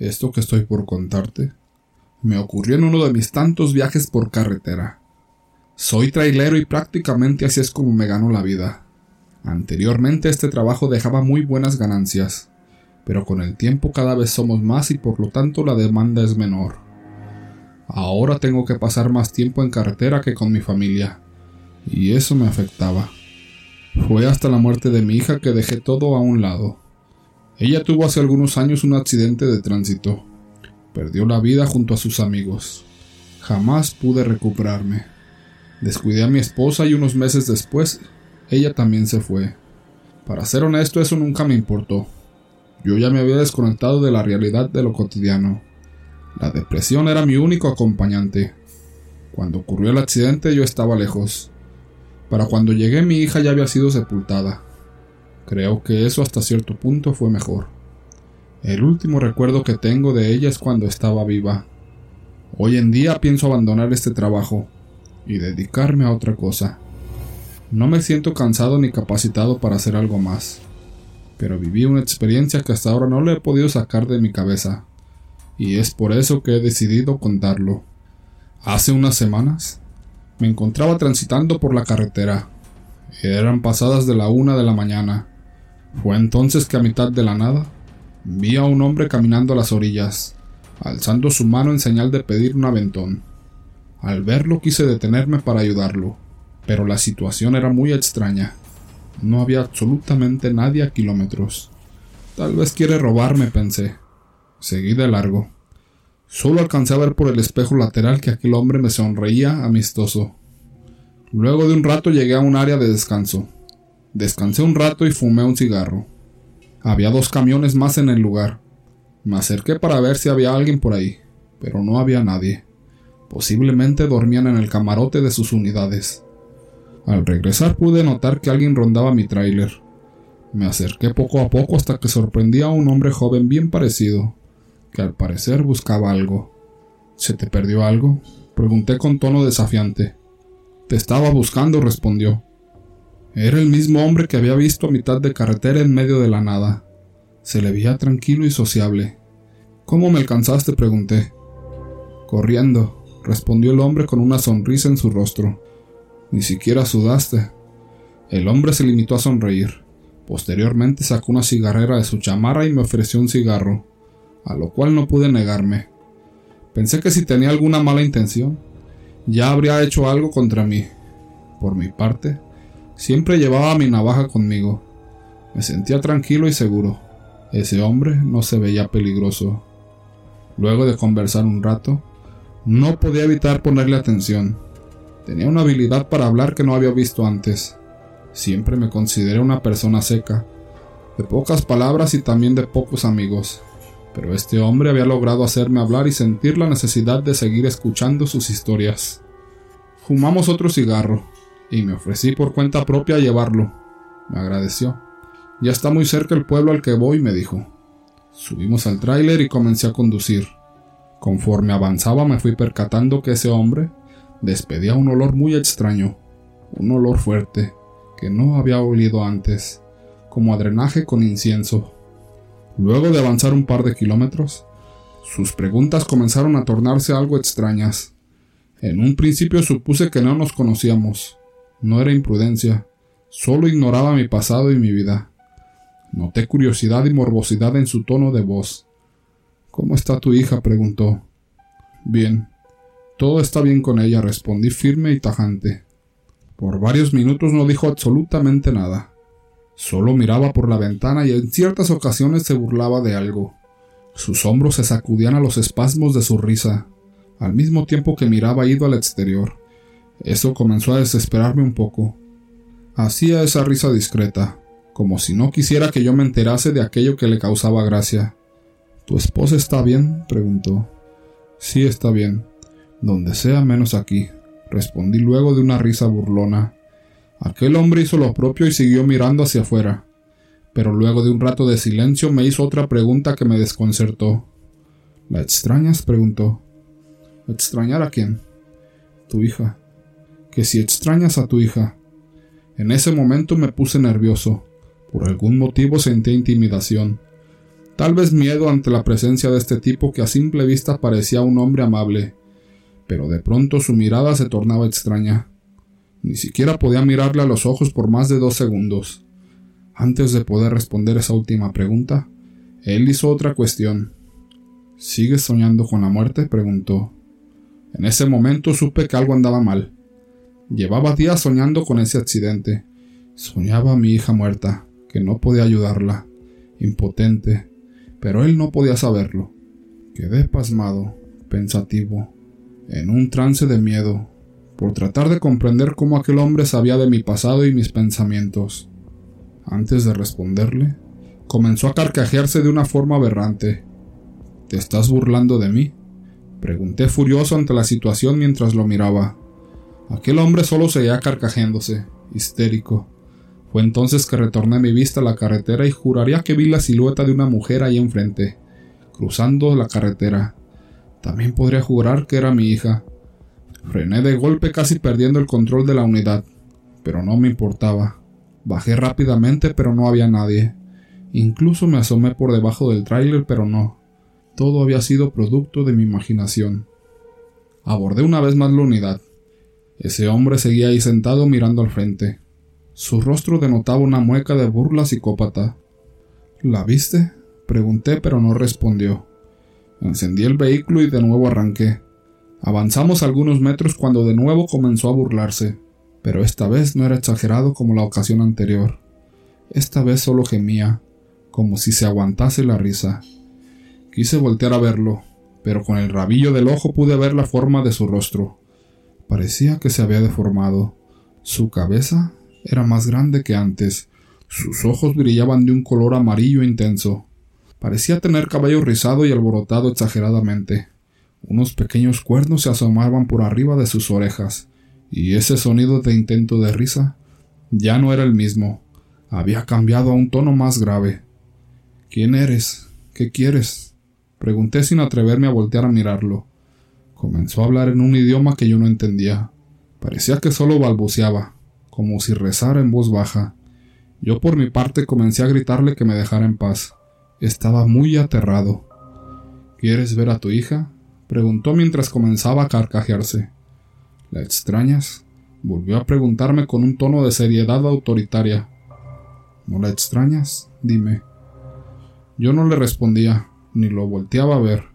Esto que estoy por contarte me ocurrió en uno de mis tantos viajes por carretera. Soy trailero y prácticamente así es como me gano la vida. Anteriormente este trabajo dejaba muy buenas ganancias, pero con el tiempo cada vez somos más y por lo tanto la demanda es menor. Ahora tengo que pasar más tiempo en carretera que con mi familia, y eso me afectaba. Fue hasta la muerte de mi hija que dejé todo a un lado. Ella tuvo hace algunos años un accidente de tránsito. Perdió la vida junto a sus amigos. Jamás pude recuperarme. Descuidé a mi esposa y unos meses después ella también se fue. Para ser honesto, eso nunca me importó. Yo ya me había desconectado de la realidad de lo cotidiano. La depresión era mi único acompañante. Cuando ocurrió el accidente yo estaba lejos. Para cuando llegué mi hija ya había sido sepultada. Creo que eso hasta cierto punto fue mejor. El último recuerdo que tengo de ella es cuando estaba viva. Hoy en día pienso abandonar este trabajo y dedicarme a otra cosa. No me siento cansado ni capacitado para hacer algo más, pero viví una experiencia que hasta ahora no le he podido sacar de mi cabeza, y es por eso que he decidido contarlo. Hace unas semanas me encontraba transitando por la carretera. Eran pasadas de la una de la mañana. Fue entonces que a mitad de la nada vi a un hombre caminando a las orillas, alzando su mano en señal de pedir un aventón. Al verlo quise detenerme para ayudarlo pero la situación era muy extraña. No había absolutamente nadie a kilómetros. Tal vez quiere robarme, pensé. Seguí de largo. Solo alcancé a ver por el espejo lateral que aquel hombre me sonreía amistoso. Luego de un rato llegué a un área de descanso. Descansé un rato y fumé un cigarro. Había dos camiones más en el lugar. Me acerqué para ver si había alguien por ahí, pero no había nadie. Posiblemente dormían en el camarote de sus unidades. Al regresar pude notar que alguien rondaba mi tráiler. Me acerqué poco a poco hasta que sorprendí a un hombre joven bien parecido, que al parecer buscaba algo. ¿Se te perdió algo? Pregunté con tono desafiante. Te estaba buscando, respondió. Era el mismo hombre que había visto a mitad de carretera en medio de la nada. Se le veía tranquilo y sociable. ¿Cómo me alcanzaste? pregunté. Corriendo, respondió el hombre con una sonrisa en su rostro. Ni siquiera sudaste. El hombre se limitó a sonreír. Posteriormente sacó una cigarrera de su chamarra y me ofreció un cigarro, a lo cual no pude negarme. Pensé que si tenía alguna mala intención, ya habría hecho algo contra mí. Por mi parte, siempre llevaba mi navaja conmigo. Me sentía tranquilo y seguro. Ese hombre no se veía peligroso. Luego de conversar un rato, no podía evitar ponerle atención. Tenía una habilidad para hablar que no había visto antes. Siempre me consideré una persona seca, de pocas palabras y también de pocos amigos, pero este hombre había logrado hacerme hablar y sentir la necesidad de seguir escuchando sus historias. Fumamos otro cigarro, y me ofrecí por cuenta propia a llevarlo. Me agradeció. Ya está muy cerca el pueblo al que voy, me dijo. Subimos al tráiler y comencé a conducir. Conforme avanzaba me fui percatando que ese hombre despedía un olor muy extraño, un olor fuerte, que no había olido antes, como a drenaje con incienso. Luego de avanzar un par de kilómetros, sus preguntas comenzaron a tornarse algo extrañas. En un principio supuse que no nos conocíamos. No era imprudencia, solo ignoraba mi pasado y mi vida. Noté curiosidad y morbosidad en su tono de voz. ¿Cómo está tu hija? preguntó. Bien, todo está bien con ella, respondí firme y tajante. Por varios minutos no dijo absolutamente nada. Solo miraba por la ventana y en ciertas ocasiones se burlaba de algo. Sus hombros se sacudían a los espasmos de su risa, al mismo tiempo que miraba ido al exterior. Eso comenzó a desesperarme un poco. Hacía esa risa discreta, como si no quisiera que yo me enterase de aquello que le causaba gracia. ¿Tu esposa está bien? preguntó. Sí, está bien. Donde sea menos aquí, respondí luego de una risa burlona. Aquel hombre hizo lo propio y siguió mirando hacia afuera. Pero luego de un rato de silencio me hizo otra pregunta que me desconcertó. ¿La extrañas? preguntó. ¿Extrañar a quién? Tu hija. Que si extrañas a tu hija. En ese momento me puse nervioso. Por algún motivo sentí intimidación. Tal vez miedo ante la presencia de este tipo que a simple vista parecía un hombre amable, pero de pronto su mirada se tornaba extraña. Ni siquiera podía mirarle a los ojos por más de dos segundos. Antes de poder responder esa última pregunta, él hizo otra cuestión. ¿Sigues soñando con la muerte? preguntó. En ese momento supe que algo andaba mal. Llevaba días soñando con ese accidente. Soñaba a mi hija muerta, que no podía ayudarla, impotente, pero él no podía saberlo. Quedé pasmado, pensativo, en un trance de miedo, por tratar de comprender cómo aquel hombre sabía de mi pasado y mis pensamientos. Antes de responderle, comenzó a carcajearse de una forma aberrante. ¿Te estás burlando de mí? Pregunté furioso ante la situación mientras lo miraba. Aquel hombre solo seguía carcajeándose, histérico. Fue entonces que retorné mi vista a la carretera y juraría que vi la silueta de una mujer ahí enfrente, cruzando la carretera. También podría jurar que era mi hija. Frené de golpe casi perdiendo el control de la unidad, pero no me importaba. Bajé rápidamente pero no había nadie. Incluso me asomé por debajo del tráiler pero no. Todo había sido producto de mi imaginación. Abordé una vez más la unidad. Ese hombre seguía ahí sentado mirando al frente. Su rostro denotaba una mueca de burla psicópata. ¿La viste? Pregunté, pero no respondió. Encendí el vehículo y de nuevo arranqué. Avanzamos algunos metros cuando de nuevo comenzó a burlarse, pero esta vez no era exagerado como la ocasión anterior. Esta vez solo gemía, como si se aguantase la risa. Quise voltear a verlo, pero con el rabillo del ojo pude ver la forma de su rostro. Parecía que se había deformado. Su cabeza era más grande que antes. Sus ojos brillaban de un color amarillo intenso. Parecía tener cabello rizado y alborotado exageradamente. Unos pequeños cuernos se asomaban por arriba de sus orejas, y ese sonido de intento de risa ya no era el mismo. Había cambiado a un tono más grave. ¿Quién eres? ¿Qué quieres? Pregunté sin atreverme a voltear a mirarlo. Comenzó a hablar en un idioma que yo no entendía. Parecía que solo balbuceaba, como si rezara en voz baja. Yo por mi parte comencé a gritarle que me dejara en paz. Estaba muy aterrado. ¿Quieres ver a tu hija? preguntó mientras comenzaba a carcajearse. ¿La extrañas? volvió a preguntarme con un tono de seriedad autoritaria. ¿No la extrañas? dime. Yo no le respondía, ni lo volteaba a ver.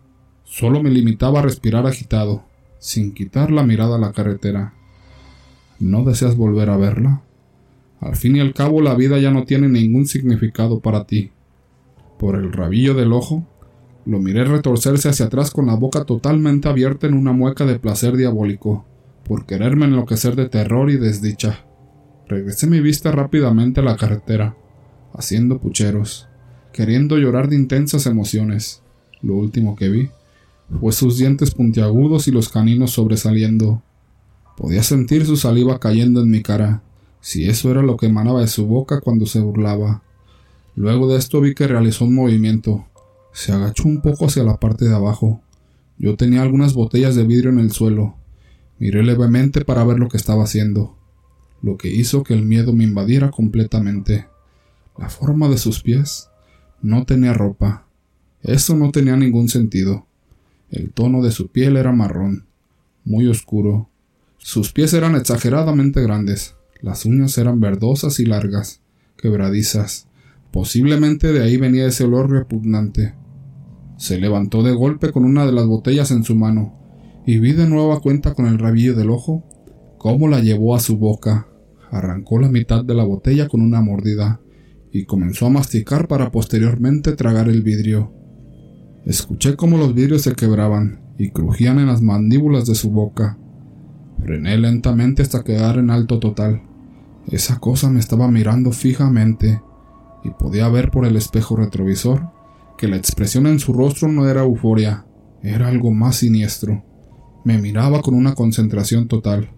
Solo me limitaba a respirar agitado, sin quitar la mirada a la carretera. ¿No deseas volver a verla? Al fin y al cabo la vida ya no tiene ningún significado para ti. Por el rabillo del ojo, lo miré retorcerse hacia atrás con la boca totalmente abierta en una mueca de placer diabólico, por quererme enloquecer de terror y desdicha. Regresé mi vista rápidamente a la carretera, haciendo pucheros, queriendo llorar de intensas emociones. Lo último que vi fue sus dientes puntiagudos y los caninos sobresaliendo, Podía sentir su saliva cayendo en mi cara, si eso era lo que emanaba de su boca cuando se burlaba. Luego de esto vi que realizó un movimiento. Se agachó un poco hacia la parte de abajo. Yo tenía algunas botellas de vidrio en el suelo. Miré levemente para ver lo que estaba haciendo, lo que hizo que el miedo me invadiera completamente. La forma de sus pies no tenía ropa. Eso no tenía ningún sentido. El tono de su piel era marrón, muy oscuro, sus pies eran exageradamente grandes, las uñas eran verdosas y largas, quebradizas. Posiblemente de ahí venía ese olor repugnante. Se levantó de golpe con una de las botellas en su mano, y vi de nuevo a cuenta con el rabillo del ojo cómo la llevó a su boca, arrancó la mitad de la botella con una mordida, y comenzó a masticar para posteriormente tragar el vidrio. Escuché cómo los vidrios se quebraban y crujían en las mandíbulas de su boca. Frené lentamente hasta quedar en alto total. Esa cosa me estaba mirando fijamente y podía ver por el espejo retrovisor que la expresión en su rostro no era euforia, era algo más siniestro. Me miraba con una concentración total.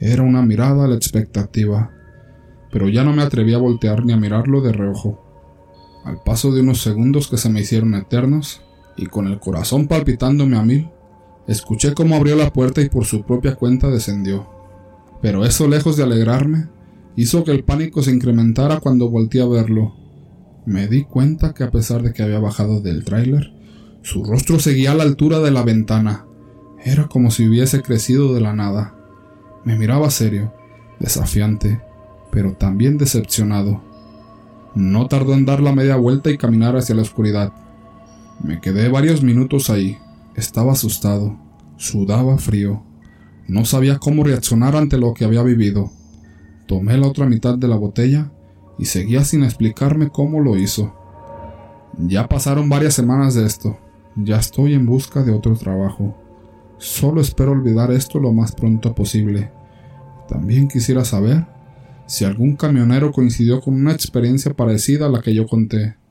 Era una mirada a la expectativa. Pero ya no me atreví a voltear ni a mirarlo de reojo. Al paso de unos segundos que se me hicieron eternos, y con el corazón palpitándome a mil, Escuché cómo abrió la puerta y por su propia cuenta descendió. Pero eso, lejos de alegrarme, hizo que el pánico se incrementara cuando volteé a verlo. Me di cuenta que a pesar de que había bajado del tráiler, su rostro seguía a la altura de la ventana. Era como si hubiese crecido de la nada. Me miraba serio, desafiante, pero también decepcionado. No tardó en dar la media vuelta y caminar hacia la oscuridad. Me quedé varios minutos ahí. Estaba asustado, sudaba frío. No sabía cómo reaccionar ante lo que había vivido. Tomé la otra mitad de la botella y seguía sin explicarme cómo lo hizo. Ya pasaron varias semanas de esto. Ya estoy en busca de otro trabajo. Solo espero olvidar esto lo más pronto posible. También quisiera saber si algún camionero coincidió con una experiencia parecida a la que yo conté.